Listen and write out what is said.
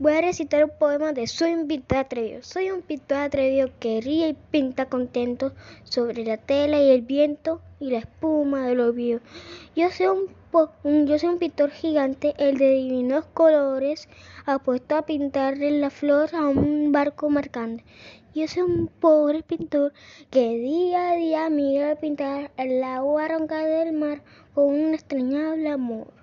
Voy a recitar un poema de Soy un pintor atrevido. Soy un pintor atrevido que ríe y pinta contento sobre la tela y el viento y la espuma del olvido. Yo soy un, yo soy un pintor gigante, el de divinos colores, apuesto a pintarle la flor a un barco mercante. Yo soy un pobre pintor que día a día mira a pintar el agua ronca del mar con un extrañable amor.